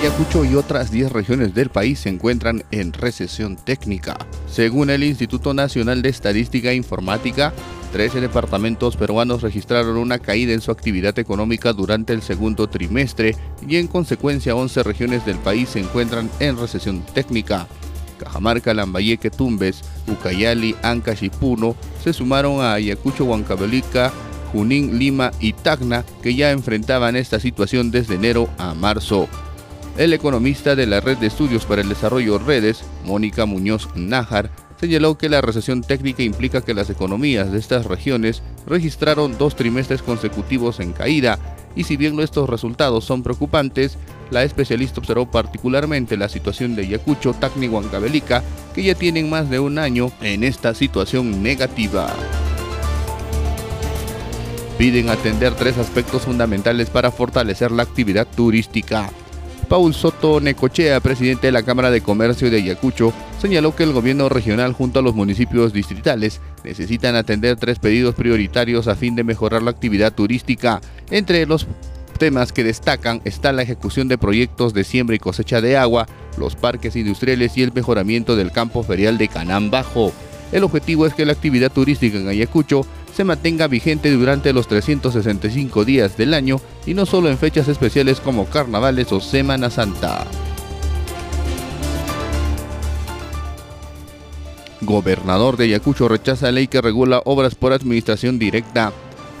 Ayacucho y otras 10 regiones del país se encuentran en recesión técnica. Según el Instituto Nacional de Estadística e Informática, 13 departamentos peruanos registraron una caída en su actividad económica durante el segundo trimestre y en consecuencia 11 regiones del país se encuentran en recesión técnica. Cajamarca, Lambayeque, Tumbes, Ucayali, Ancash y Puno se sumaron a Ayacucho, Huancavelica, Junín, Lima y Tacna que ya enfrentaban esta situación desde enero a marzo. El economista de la Red de Estudios para el Desarrollo Redes, Mónica Muñoz Nájar, señaló que la recesión técnica implica que las economías de estas regiones registraron dos trimestres consecutivos en caída y si bien estos resultados son preocupantes, la especialista observó particularmente la situación de Ayacucho, Tacna y que ya tienen más de un año en esta situación negativa. Piden atender tres aspectos fundamentales para fortalecer la actividad turística. Paul Soto Necochea, presidente de la Cámara de Comercio de Ayacucho, señaló que el gobierno regional junto a los municipios distritales necesitan atender tres pedidos prioritarios a fin de mejorar la actividad turística. Entre los temas que destacan está la ejecución de proyectos de siembra y cosecha de agua, los parques industriales y el mejoramiento del campo ferial de Canán Bajo. El objetivo es que la actividad turística en Ayacucho se mantenga vigente durante los 365 días del año y no solo en fechas especiales como carnavales o Semana Santa. Gobernador de Ayacucho rechaza ley que regula obras por administración directa.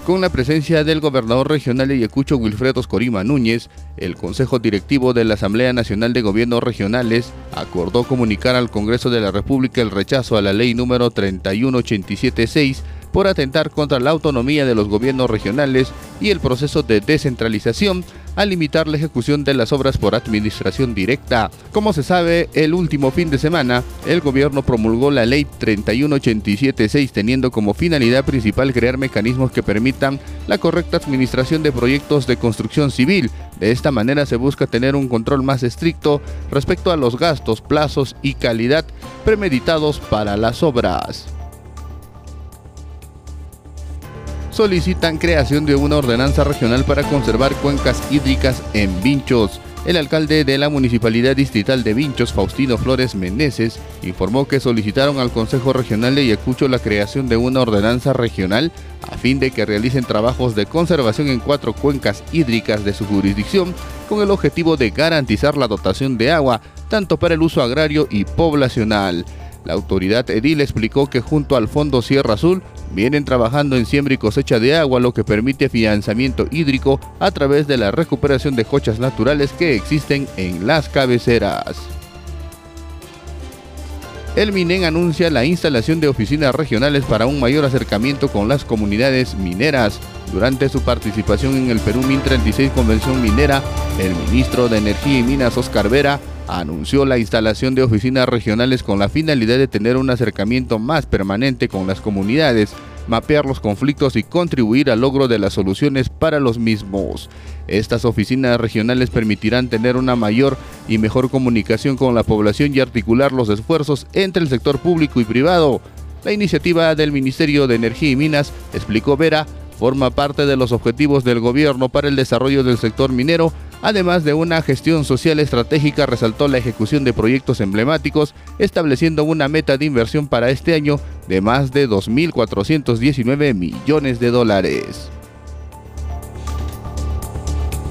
Con la presencia del gobernador regional de Ayacucho, Wilfredo Corima Núñez, el Consejo Directivo de la Asamblea Nacional de Gobiernos Regionales acordó comunicar al Congreso de la República el rechazo a la ley número 31876 por atentar contra la autonomía de los gobiernos regionales y el proceso de descentralización al limitar la ejecución de las obras por administración directa. Como se sabe, el último fin de semana, el gobierno promulgó la ley 31876 teniendo como finalidad principal crear mecanismos que permitan la correcta administración de proyectos de construcción civil. De esta manera se busca tener un control más estricto respecto a los gastos, plazos y calidad premeditados para las obras. Solicitan creación de una ordenanza regional para conservar cuencas hídricas en Vinchos. El alcalde de la Municipalidad Distrital de Vinchos, Faustino Flores Meneses, informó que solicitaron al Consejo Regional de Ayacucho la creación de una ordenanza regional a fin de que realicen trabajos de conservación en cuatro cuencas hídricas de su jurisdicción con el objetivo de garantizar la dotación de agua tanto para el uso agrario y poblacional. La autoridad edil explicó que junto al Fondo Sierra Azul vienen trabajando en siembra y cosecha de agua, lo que permite financiamiento hídrico a través de la recuperación de cochas naturales que existen en las cabeceras. El MINEN anuncia la instalación de oficinas regionales para un mayor acercamiento con las comunidades mineras. Durante su participación en el Perú MIN 36 Convención Minera, el ministro de Energía y Minas Oscar Vera anunció la instalación de oficinas regionales con la finalidad de tener un acercamiento más permanente con las comunidades, mapear los conflictos y contribuir al logro de las soluciones para los mismos. Estas oficinas regionales permitirán tener una mayor y mejor comunicación con la población y articular los esfuerzos entre el sector público y privado. La iniciativa del Ministerio de Energía y Minas, explicó Vera, forma parte de los objetivos del gobierno para el desarrollo del sector minero Además de una gestión social estratégica, resaltó la ejecución de proyectos emblemáticos, estableciendo una meta de inversión para este año de más de 2.419 millones de dólares.